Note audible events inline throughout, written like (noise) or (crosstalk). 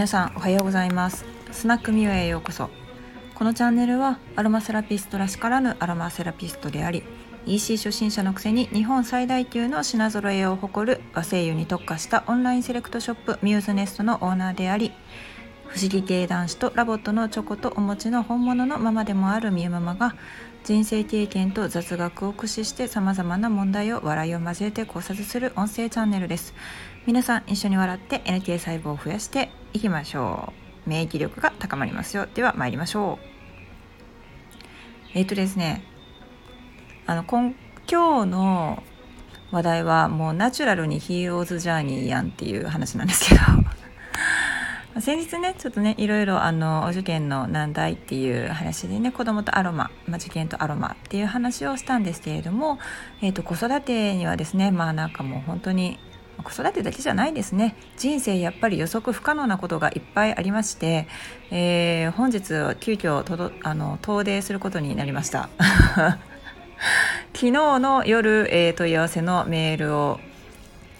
皆さんおはようございます。スナックみゆへようこそ。このチャンネルはアロマセラピストらしからぬアロマセラピストであり EC 初心者のくせに日本最大級の品揃えを誇る和精油に特化したオンラインセレクトショップミューズネストのオーナーであり不思議系男子とラボットのチョコとお餅の本物のママでもあるみゆママが人生経験と雑学を駆使してさまざまな問題を笑いを交えて考察する音声チャンネルです。皆さん一緒に笑って NK 細胞を増やしていきましょう。免疫力が高まりますよ。では参りましょう。えっ、ー、とですねあの今今日の話題はもうナチュラルにヒーローズジャーニーやんっていう話なんですけど。先日ねちょっとねいろいろあのお受験の難題っていう話でね子供とアロマ、まあ、受験とアロマっていう話をしたんですけれども、えーと、子育てにはですねまあなんかもう本当に子育てだけじゃないですね。人生やっぱり予測不可能なことがいっぱいありまして、えー、本日急遽とどあの遠出することになりました。(laughs) 昨日の夜、えー、問い合わせのメールを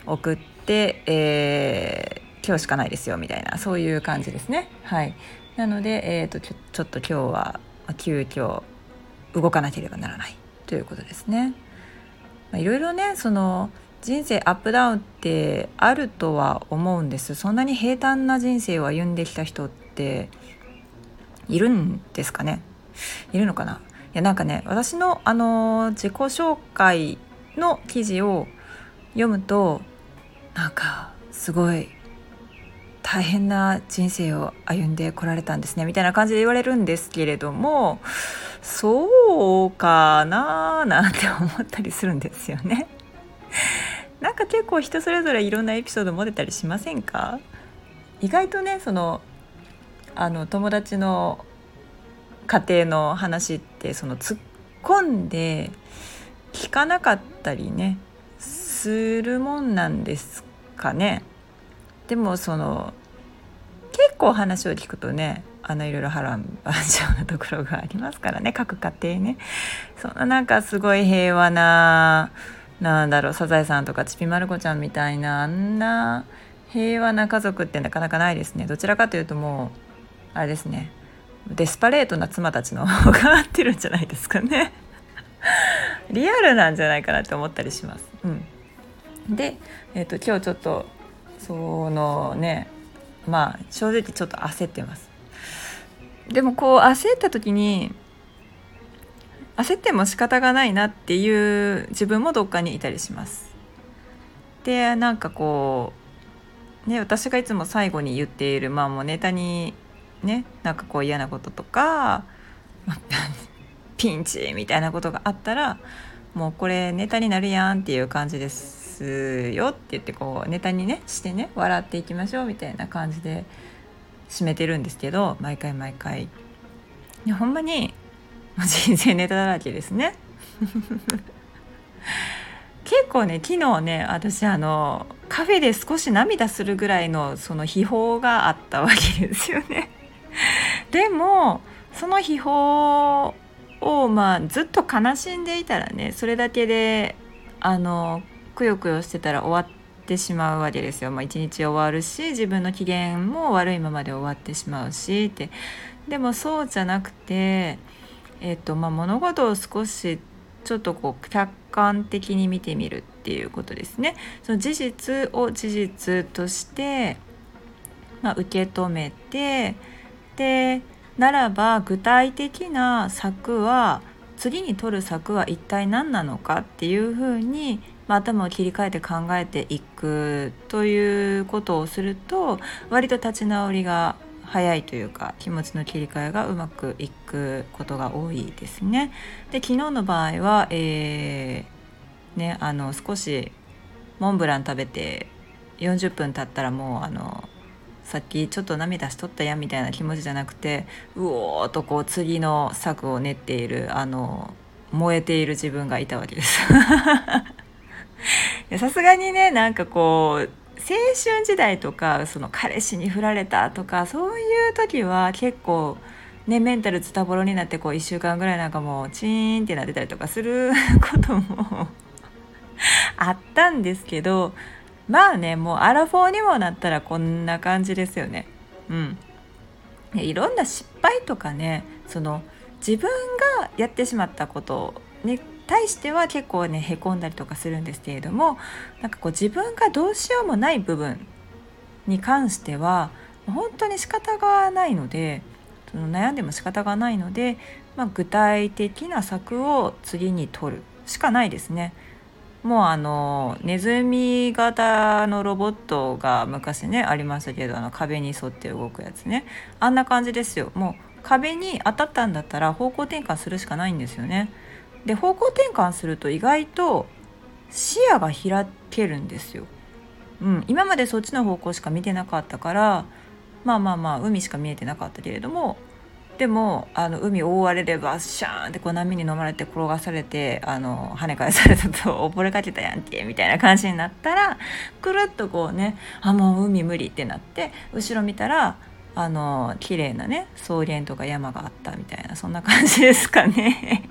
送って、えー今日しかないですよみたいなそういう感じですね。はい。なので、えーと、ちょちょっと今日は急遽動かなければならない。ということですね。いろいろねその人生アップダウンってあるとは思うんです。そんなに平坦な人生を歩んできた人っているんですかね？いるのかな？いやなんかね私のあの自己紹介の記事を読むとなんかすごい大変な人生を歩んでこられたんですねみたいな感じで言われるんですけれどもそうかななんて思ったりするんですよね。(laughs) なんか結構人それぞれいろんなエピソード持てたりしませんか？意外とねそのあの友達の家庭の話ってその突っ込んで聞かなかったりねするもんなんですかね。でもその結構話を聞くとねあのいろいろ波乱万丈なところがありますからね各家庭ね。そんななんかすごい平和ななんだろうサザエさんとかちびまる子ちゃんみたいなあんな平和な家族ってなかなかないですね。どちらかというともうあれですね。デスパレートな妻たちの方が合ってるんじゃないですかね。リアルなんじゃないかなって思ったりします。うん、で、えーと今日ちょっとそのねまあ正直ちょっと焦ってます。でもこう焦った時に焦っても仕方がないなっていう自分もどっかにいたりします。でなんかこうね私がいつも最後に言っているまあもうネタにねなんかこう嫌なこととか (laughs) ピンチみたいなことがあったらもうこれネタになるやんっていう感じです。ですよって言ってこうネタにねしてね笑っていきましょうみたいな感じで締めてるんですけど毎回毎回いほんまに人生ネタだらけですね結構ね昨日ね私あのカフェで少し涙するぐらいのその秘宝があったわけですよねでもその秘宝をまあずっと悲しんでいたらねそれだけであのくよくよしてたら終わってしまうわけですよ。まあ、一日終わるし自分の機嫌も悪いままで終わってしまうしってでもそうじゃなくて、えっとまあ、物事を少しちょっとこう客観的に見てみるっていうことですね。その事実を事実として、まあ、受け止めてでならば具体的な策は次に取る策は一体何なのかっていうふうにまあ、頭を切り替えて考えていくということをすると割と立ち直りが早いというか気持ちの切り替えがうまくいくことが多いですね。で昨日の場合は、えー、ね、あの少しモンブラン食べて40分経ったらもうあのさっきちょっと涙しとったやみたいな気持ちじゃなくてうおーとこう次の策を練っているあの燃えている自分がいたわけです。さすがにねなんかこう青春時代とかその彼氏に振られたとかそういう時は結構ねメンタルズタボロになってこう1週間ぐらいなんかもうチーンってなってたりとかする (laughs) こともあったんですけどまあねもうアラフォーにもなったらこんな感じですよね。うんいろんな失敗とかねその自分がやってしまったことに対しては結構ねへこんだりとかするんですけれどもなんかこう自分がどうしようもない部分に関しては本当に仕方がないのでその悩んでも仕方がないので、まあ、具体的な策を次に取る。しかないですね。もうあのネズミ型のロボットが昔ねありましたけどあの壁に沿って動くやつね。あんな感じですよ。もう壁に当たったんだったら方向転換するしかないんですよね。で方向転換すると意外と視野が開けるんですよ、うん、今までそっちの方向しか見てなかったからまあまあまあ海しか見えてなかったけれどもでもあの海覆われればシャーンってこう波に飲まれて転がされてあの跳ね返されたと (laughs) 溺れかけたやんけみたいな感じになったらくるっとこうねあもう海無理ってなって後ろ見たらあの綺麗なね草原とか山があったみたいなそんな感じですかね。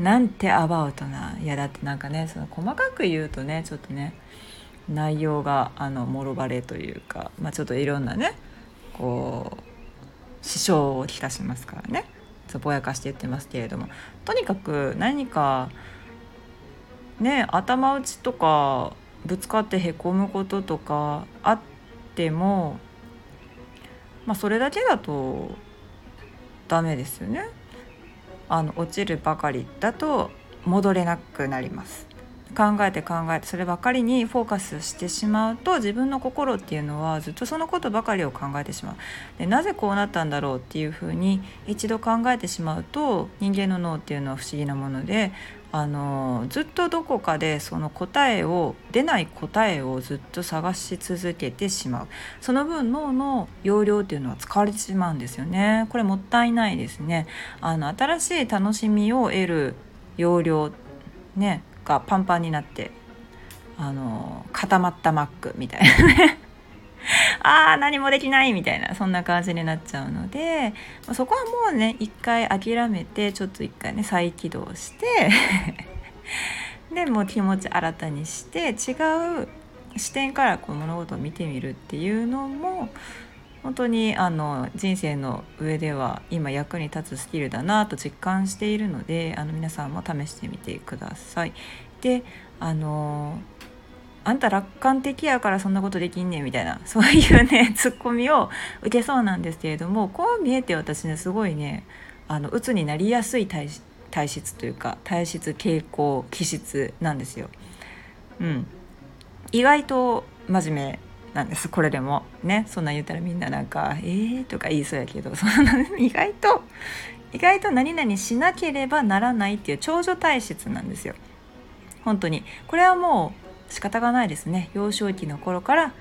なんてアバウトないやだってなんかねその細かく言うとねちょっとね内容があのもろバレというか、まあ、ちょっといろんなねこう支障をきたしますからねぼやかして言ってますけれどもとにかく何かね頭打ちとかぶつかってへこむこととかあってもまあそれだけだとダメですよね。あの落ちるばかりだと戻れなくなります。考えて考えてそればかりにフォーカスしてしまうと自分の心っていうのはずっとそのことばかりを考えてしまうでなぜこうなったんだろうっていうふうに一度考えてしまうと人間の脳っていうのは不思議なものであのずっとどこかでその答えを出ない答えをずっと探し続けてしまう。その分脳の容量っていうのは使われてしまうんですよね。これもったいないですね。あの新しい楽しみを得る容量ねがパンパンになってあの固まったマックみたいなね。ああ何もできないみたいなそんな感じになっちゃうのでそこはもうね一回諦めてちょっと一回ね再起動して (laughs) でもう気持ち新たにして違う視点からこう物事を見てみるっていうのも本当にあの人生の上では今役に立つスキルだなと実感しているのであの皆さんも試してみてください。であのあんた楽観的やからそんなことできんねんみたいなそういうね (laughs) ツッコミを受けそうなんですけれどもこう見えて私ねすごいねあの鬱になりやすい体体質というか体質傾向気質なんですよ。うん、意外と真面目なんですこれでも。ねそんなん言ったらみんななんか「えー」とか言いそうやけどその意外と意外と何々しなければならないっていう長女体質なんですよ。本当に。これはもう仕方がないですね。幼少期の頃から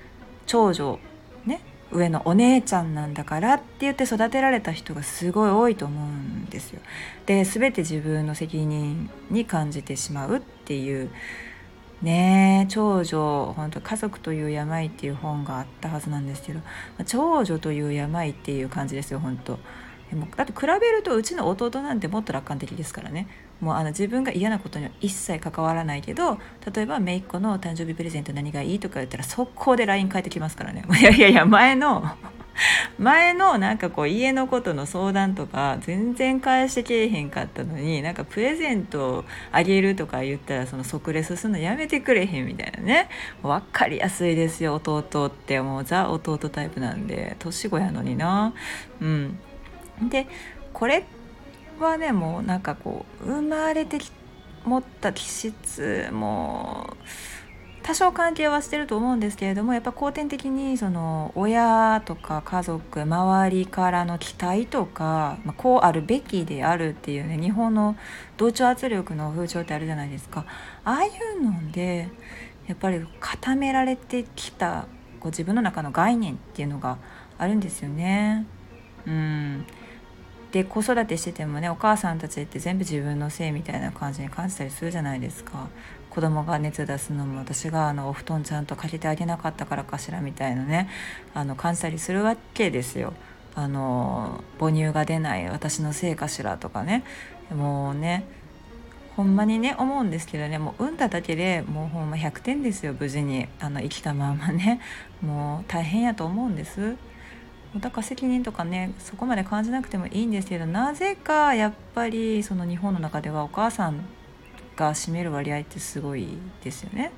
長女ね上のお姉ちゃんなんだからって言って育てられた人がすごい多いと思うんですよ。で全て自分の責任に感じてしまうっていう。ね長女本当家族という病っていう本があったはずなんですけど長女という病っていう感じですよ本当。でもだって比べるとうちの弟なんてもっと楽観的ですからね。もうあの自分が嫌なことには一切関わらないけど例えば姪っ子の誕生日プレゼント何がいいとか言ったら速攻で LINE 返ってきますからね。(laughs) いやいやいや前の (laughs) 前のなんかこう家のことの相談とか全然返してけえへんかったのになんかプレゼントあげるとか言ったらその即レスするのやめてくれへんみたいなね。分かりやすいですよ弟って。もうザ弟タイプなんで。年子やのにな。うん。でこれはねもうなんかこう生まれて持った気質も多少関係はしてると思うんですけれどもやっぱ後天的にその親とか家族周りからの期待とか、まあ、こうあるべきであるっていうね日本の同調圧力の風潮ってあるじゃないですかああいうのでやっぱり固められてきたこう自分の中の概念っていうのがあるんですよね。うんで子育てしててもねお母さんたちって全部自分のせいみたいな感じに感じたりするじゃないですか。子供が熱出すのも私があのお布団ちゃんとかけてあげなかったからかしらみたいなねあの感じたりするわけですよ。あの母乳が出ない私のせいかしらとかね。もうねほんまにね思うんですけどねもう産んだだけでもうほんま100点ですよ無事に。あの生きたままね。もう大変やと思うんです。だから責任とかねそこまで感じなくてもいいんですけどなぜかやっぱりその日本の中ではお母さんが占める割合ってすごいですよね。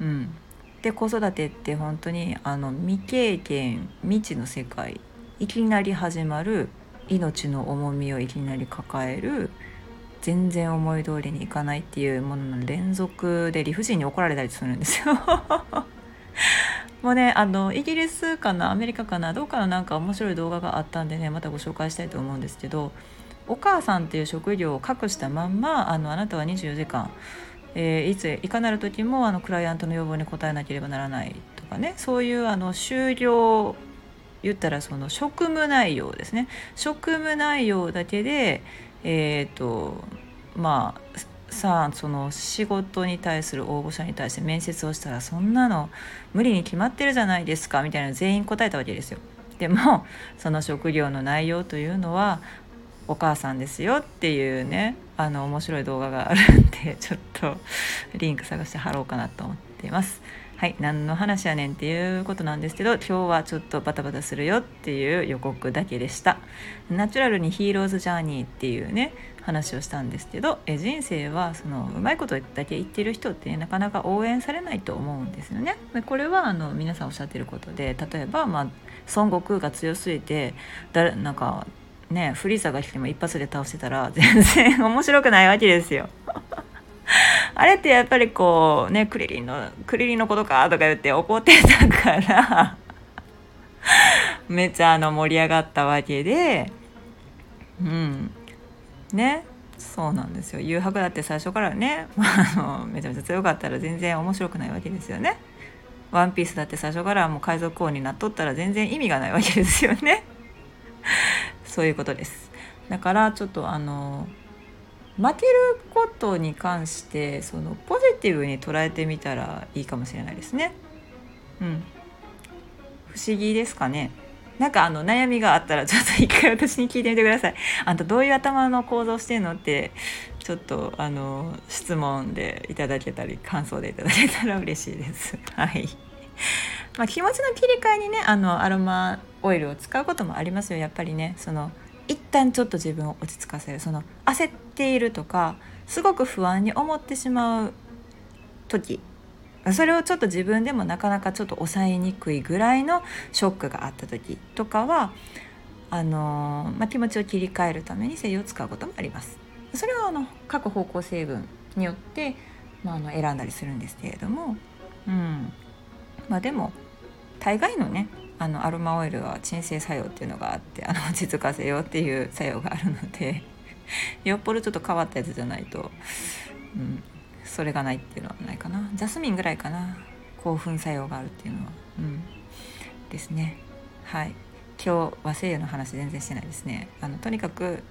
うん、で子育てって本当にあの未経験未知の世界いきなり始まる命の重みをいきなり抱える全然思い通りにいかないっていうものの連続で理不尽に怒られたりするんですよもうねあのイギリスかなアメリカかなどうかのなんか面白い動画があったんでねまたご紹介したいと思うんですけどお母さんっていう職業を隠したまんまあのあなたは24時間、えー、いついかなる時もあのクライアントの要望に応えなければならないとかねそういうあの終了言ったらその職務内容ですね。職務内容だけでえっ、ー、とまあさあその仕事に対する応募者に対して面接をしたらそんなの無理に決まってるじゃないですかみたいな全員答えたわけですよ。でもその職業の内容というのはお母さんですよっていうねあの面白い動画があるんでちょっとリンク探して貼ろうかなと思っています。はい何の話やねんっていうことなんですけど今日はちょっとバタバタするよっていう予告だけでした。ナチュラルにヒーローズジャーニーっていうね話をしたんですけどえ人生はそのうまいことだけ言ってる人って、ね、なかなか応援されないと思うんですよね。でこれはあの皆さんおっしゃってることで例えば、まあ、孫悟空が強すぎて誰なんかねフリーザが来ても一発で倒してたら全然面白くないわけですよ。(laughs) あれってやっぱりこうねクリリンのクリリンのことかとか言って怒ってたから (laughs) めっちゃあの盛り上がったわけでうんねそうなんですよ誘白だって最初からねま (laughs) あのめちゃめちゃ強かったら全然面白くないわけですよね。ワンピースだって最初からもう海賊王になっとったら全然意味がないわけですよね。そういうことです。だからちょっとあの負けることに関してそのポジティブに捉えてみたらいいかもしれないですね。うん、不思議ですかね。なんかあの悩みがあったらちょっと一回私に聞いてみてください。あんたどういう頭の構造してんのってちょっとあの質問でいただけたり感想でいただけたら嬉しいです。(laughs) はい。まあ、気持ちの切り替えにねあのアロマオイルを使うこともありますよやっぱりねその一旦ちょっと自分を落ち着かせる。その焦っているとかすごく不安に思ってしまう時。それをちょっと自分でもなかなかちょっと抑えにくいぐらいのショックがあった時とかはあのまあ、気持ちを切り替えるために精油を使うこともあります。それはあの各方向成分によって、まあ、あの選んだりするんですけれども、うん。まあ、でも大概のねあのアロマオイルは鎮静作用っていうのがあってあの落ち着かせようっていう作用があるので (laughs) よっぽどちょっと変わったやつじゃないと、うん、それがないっていうのはないかな。ジャスミンぐらいかな。興奮作用があるっていうのは、うん、ですね。はい。今日は西洋の話全然してないですね。あのとにかく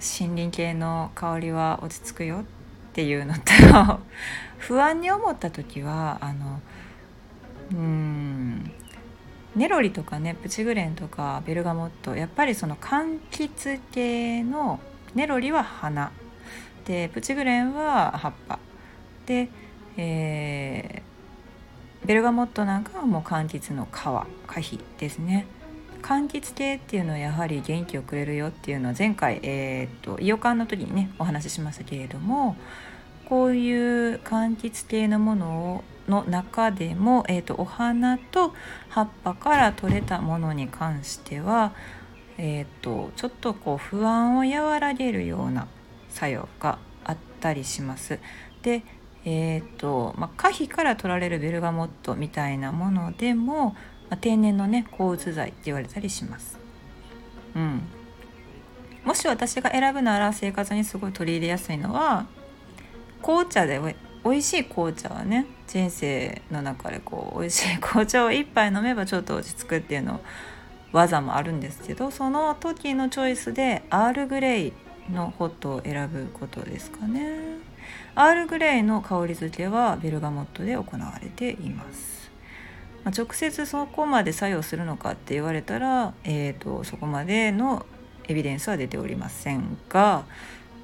森林系の香りは落ち着くよっていうのと (laughs) 不安に思った時はあのうん。ネロリとかねプチグレンとかベルガモットやっぱりその柑橘系のネロリは花。でプチグレンは葉っぱ。で、えー、ベルガモットなんかはもう柑橘の皮果皮ですね。柑橘系っていうのはやはり元気をくれるよっていうのは前回、えーと、とイオカンの時にねお話ししましたけれどもこういう柑橘系のものをの中でも、えーと、お花と葉っぱから取れたものに関しては、えーと、ちょっとこう不安を和らげるような作用があったりします。でえーとまあ、可否から取られるベルガモットみたいなものでも、まあ、天然のね抗うつ剤って言われたりします。うん、もし私が選ぶなら生活にすごい取り入れやすいのは紅茶で美味しい紅茶はね人生の中でこう美味しい紅茶を一杯飲めばちょっと落ち着くっていうの技もあるんですけどその時のチョイスでアールグレイのホットを選ぶことですかね。アールグレイの香り付けはベルガモットで行われています、まあ、直接そこまで作用するのかって言われたら、えーと、そこまでのエビデンスは出ておりませんが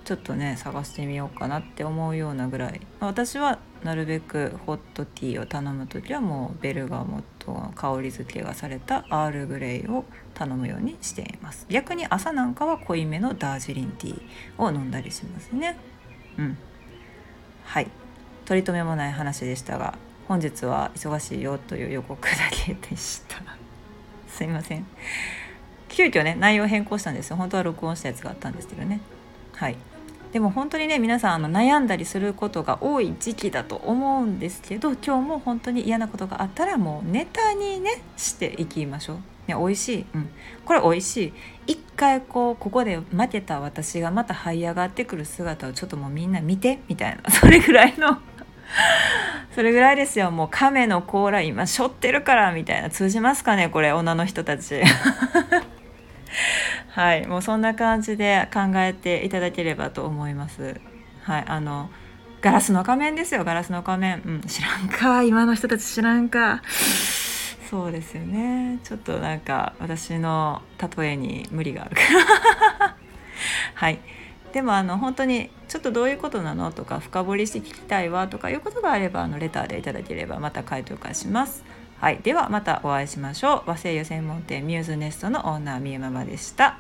ちょっとね探してみようかなって思うようなぐらい。私はなるべくホットティーを頼む時はもうベルガモットの香り付けがされたアールグレイを頼むようにしています。逆に朝なんかは濃いめのダージリンティーを飲んだりしますね。うん。はい。取り留めもない話でしたが本日は忙しいよという予告だけでした。(laughs) すいません。急遽ね内容変更したんですよ。本当は録音したやつがあったんですけどね。はい。でも本当にね皆さんあの悩んだりすることが多い時期だと思うんですけど今日も本当に嫌なことがあったらもうネタにねしていきましょう。ね、美味しい、うん、これ美味しい。一回こうここで負けた私がまた這い上がってくる姿をちょっともうみんな見てみたいな。(laughs) それぐらいの。それぐらいですよ。もう亀の甲羅今しょってるからみたいな。通じますかねこれ女の人たち。はいもうそんな感じで考えていただければと思います。はいあのガラスの仮面ですよガラスの仮面、うん、知らんか。今の人たち知らんか。そうですよね。ちょっとなんか私の例えに無理があるか。ら (laughs) はい。でもあの本当にちょっとどういうことなのとか深掘りして聞きたいわとかいうことがあればあのレターでいただければまた回答化します。はい、ではまたお会いしましょう和製油専門店ミューズネストのオーナーみゆママでした。